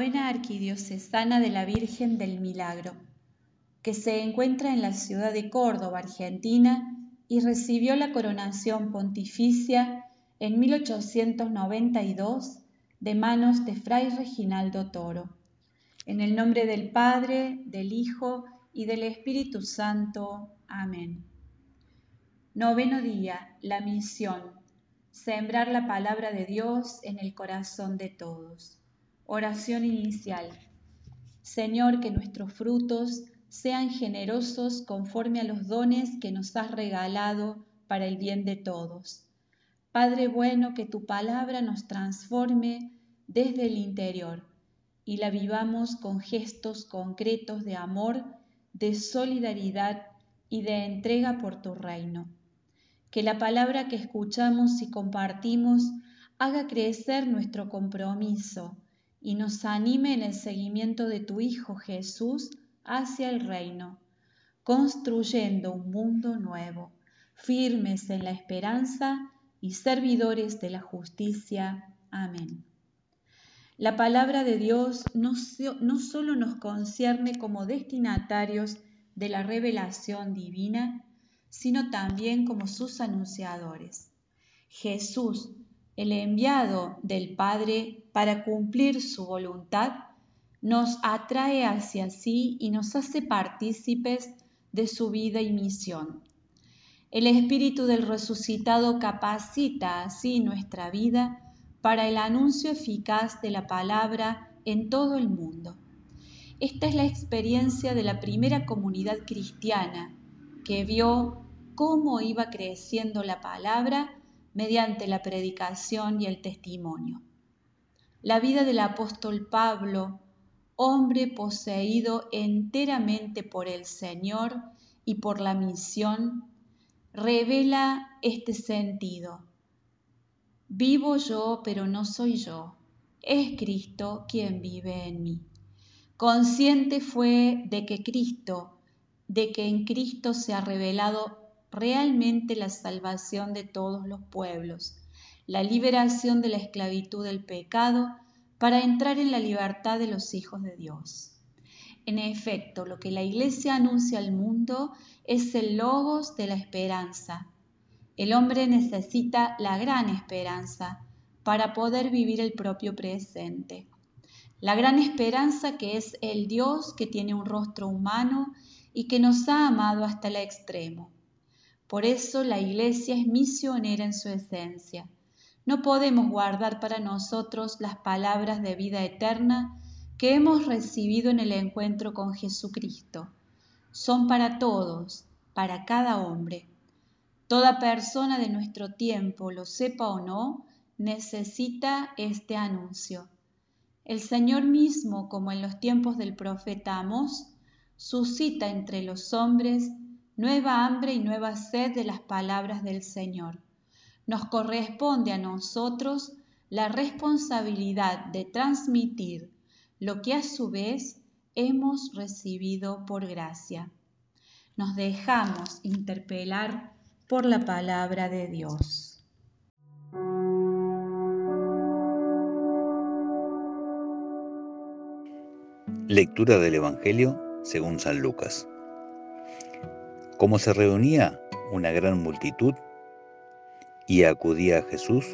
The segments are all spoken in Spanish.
Novena Arquidiocesana de la Virgen del Milagro, que se encuentra en la ciudad de Córdoba, Argentina, y recibió la coronación pontificia en 1892 de manos de Fray Reginaldo Toro. En el nombre del Padre, del Hijo y del Espíritu Santo. Amén. Noveno día, la misión. Sembrar la palabra de Dios en el corazón de todos. Oración inicial. Señor, que nuestros frutos sean generosos conforme a los dones que nos has regalado para el bien de todos. Padre bueno, que tu palabra nos transforme desde el interior y la vivamos con gestos concretos de amor, de solidaridad y de entrega por tu reino. Que la palabra que escuchamos y compartimos haga crecer nuestro compromiso y nos anime en el seguimiento de tu Hijo Jesús hacia el reino, construyendo un mundo nuevo, firmes en la esperanza y servidores de la justicia. Amén. La palabra de Dios no, no solo nos concierne como destinatarios de la revelación divina, sino también como sus anunciadores. Jesús el enviado del Padre para cumplir su voluntad, nos atrae hacia sí y nos hace partícipes de su vida y misión. El Espíritu del resucitado capacita así nuestra vida para el anuncio eficaz de la palabra en todo el mundo. Esta es la experiencia de la primera comunidad cristiana que vio cómo iba creciendo la palabra mediante la predicación y el testimonio. La vida del apóstol Pablo, hombre poseído enteramente por el Señor y por la misión, revela este sentido. Vivo yo, pero no soy yo, es Cristo quien vive en mí. Consciente fue de que Cristo, de que en Cristo se ha revelado realmente la salvación de todos los pueblos, la liberación de la esclavitud del pecado para entrar en la libertad de los hijos de Dios. En efecto, lo que la Iglesia anuncia al mundo es el logos de la esperanza. El hombre necesita la gran esperanza para poder vivir el propio presente. La gran esperanza que es el Dios que tiene un rostro humano y que nos ha amado hasta el extremo. Por eso la Iglesia es misionera en su esencia. No podemos guardar para nosotros las palabras de vida eterna que hemos recibido en el encuentro con Jesucristo. Son para todos, para cada hombre. Toda persona de nuestro tiempo, lo sepa o no, necesita este anuncio. El Señor mismo, como en los tiempos del profeta Amos, suscita entre los hombres nueva hambre y nueva sed de las palabras del Señor. Nos corresponde a nosotros la responsabilidad de transmitir lo que a su vez hemos recibido por gracia. Nos dejamos interpelar por la palabra de Dios. Lectura del Evangelio según San Lucas. Como se reunía una gran multitud y acudía a Jesús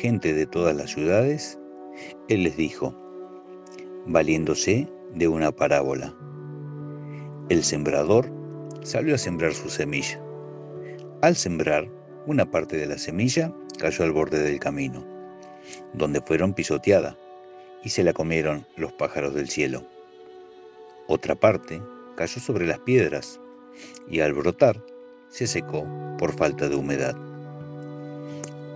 gente de todas las ciudades, Él les dijo, valiéndose de una parábola. El sembrador salió a sembrar su semilla. Al sembrar, una parte de la semilla cayó al borde del camino, donde fueron pisoteada, y se la comieron los pájaros del cielo. Otra parte cayó sobre las piedras, y al brotar se secó por falta de humedad.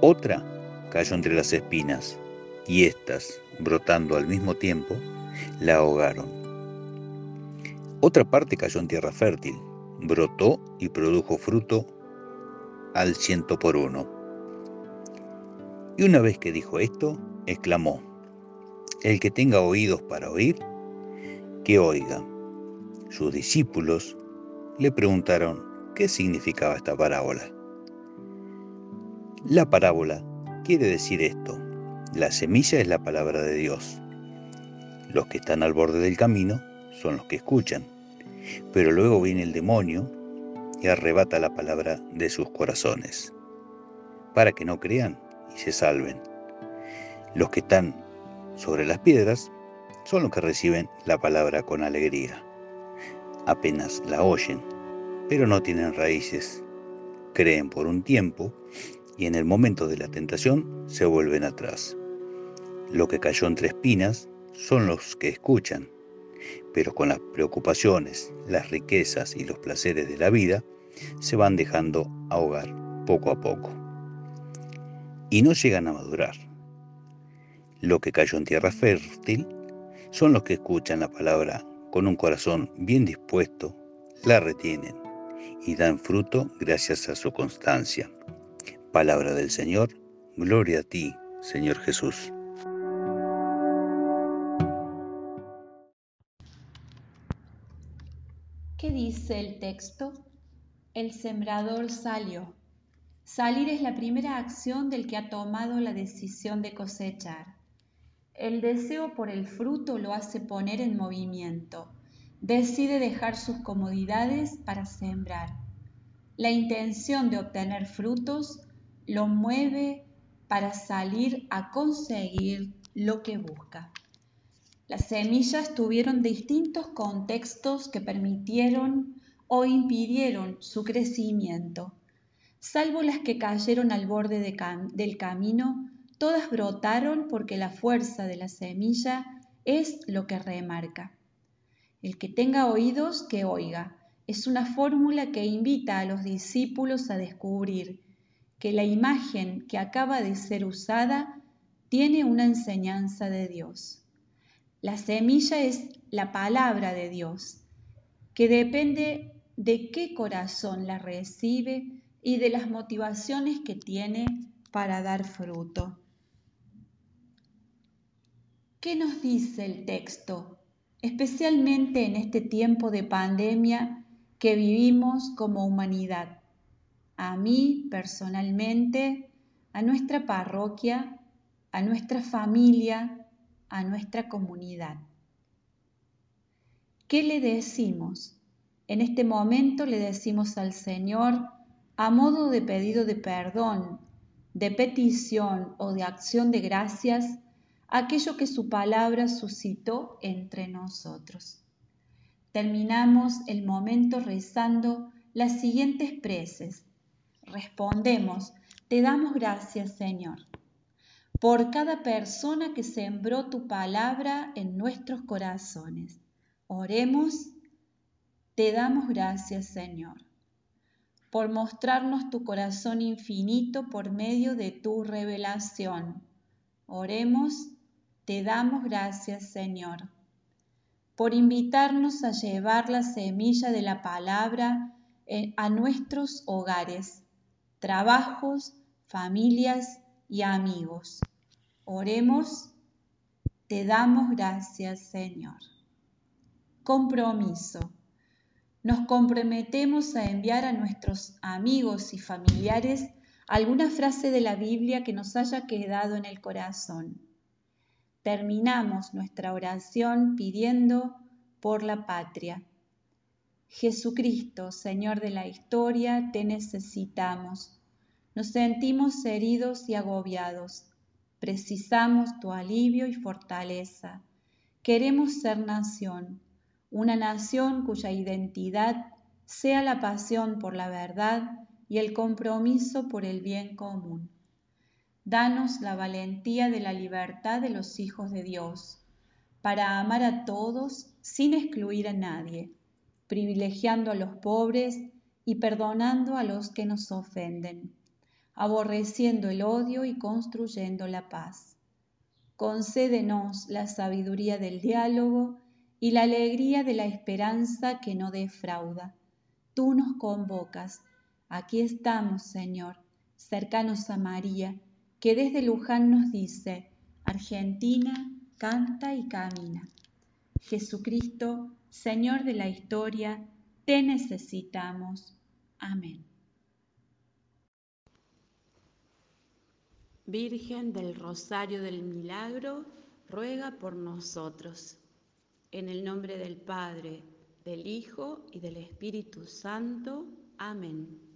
Otra cayó entre las espinas y éstas, brotando al mismo tiempo, la ahogaron. Otra parte cayó en tierra fértil, brotó y produjo fruto al ciento por uno. Y una vez que dijo esto, exclamó, El que tenga oídos para oír, que oiga. Sus discípulos le preguntaron qué significaba esta parábola. La parábola quiere decir esto. La semilla es la palabra de Dios. Los que están al borde del camino son los que escuchan, pero luego viene el demonio y arrebata la palabra de sus corazones, para que no crean y se salven. Los que están sobre las piedras son los que reciben la palabra con alegría. Apenas la oyen, pero no tienen raíces. Creen por un tiempo y en el momento de la tentación se vuelven atrás. Lo que cayó entre espinas son los que escuchan, pero con las preocupaciones, las riquezas y los placeres de la vida, se van dejando ahogar poco a poco. Y no llegan a madurar. Lo que cayó en tierra fértil son los que escuchan la palabra con un corazón bien dispuesto, la retienen y dan fruto gracias a su constancia. Palabra del Señor, gloria a ti, Señor Jesús. ¿Qué dice el texto? El sembrador salió. Salir es la primera acción del que ha tomado la decisión de cosechar. El deseo por el fruto lo hace poner en movimiento. Decide dejar sus comodidades para sembrar. La intención de obtener frutos lo mueve para salir a conseguir lo que busca. Las semillas tuvieron distintos contextos que permitieron o impidieron su crecimiento. Salvo las que cayeron al borde del camino, todas brotaron porque la fuerza de la semilla es lo que remarca. El que tenga oídos, que oiga. Es una fórmula que invita a los discípulos a descubrir que la imagen que acaba de ser usada tiene una enseñanza de Dios. La semilla es la palabra de Dios, que depende de qué corazón la recibe y de las motivaciones que tiene para dar fruto. ¿Qué nos dice el texto, especialmente en este tiempo de pandemia que vivimos como humanidad? A mí personalmente, a nuestra parroquia, a nuestra familia, a nuestra comunidad. ¿Qué le decimos? En este momento le decimos al Señor, a modo de pedido de perdón, de petición o de acción de gracias, aquello que su palabra suscitó entre nosotros. Terminamos el momento rezando las siguientes preces. Respondemos, te damos gracias Señor por cada persona que sembró tu palabra en nuestros corazones. Oremos, te damos gracias Señor, por mostrarnos tu corazón infinito por medio de tu revelación. Oremos, te damos gracias Señor, por invitarnos a llevar la semilla de la palabra eh, a nuestros hogares, trabajos, familias y amigos. Oremos, te damos gracias Señor. Compromiso. Nos comprometemos a enviar a nuestros amigos y familiares alguna frase de la Biblia que nos haya quedado en el corazón. Terminamos nuestra oración pidiendo por la patria. Jesucristo, Señor de la historia, te necesitamos. Nos sentimos heridos y agobiados. Precisamos tu alivio y fortaleza. Queremos ser nación, una nación cuya identidad sea la pasión por la verdad y el compromiso por el bien común. Danos la valentía de la libertad de los hijos de Dios, para amar a todos sin excluir a nadie, privilegiando a los pobres y perdonando a los que nos ofenden aborreciendo el odio y construyendo la paz. Concédenos la sabiduría del diálogo y la alegría de la esperanza que no defrauda. Tú nos convocas. Aquí estamos, Señor, cercanos a María, que desde Luján nos dice, Argentina, canta y camina. Jesucristo, Señor de la historia, te necesitamos. Amén. Virgen del Rosario del Milagro, ruega por nosotros. En el nombre del Padre, del Hijo y del Espíritu Santo. Amén.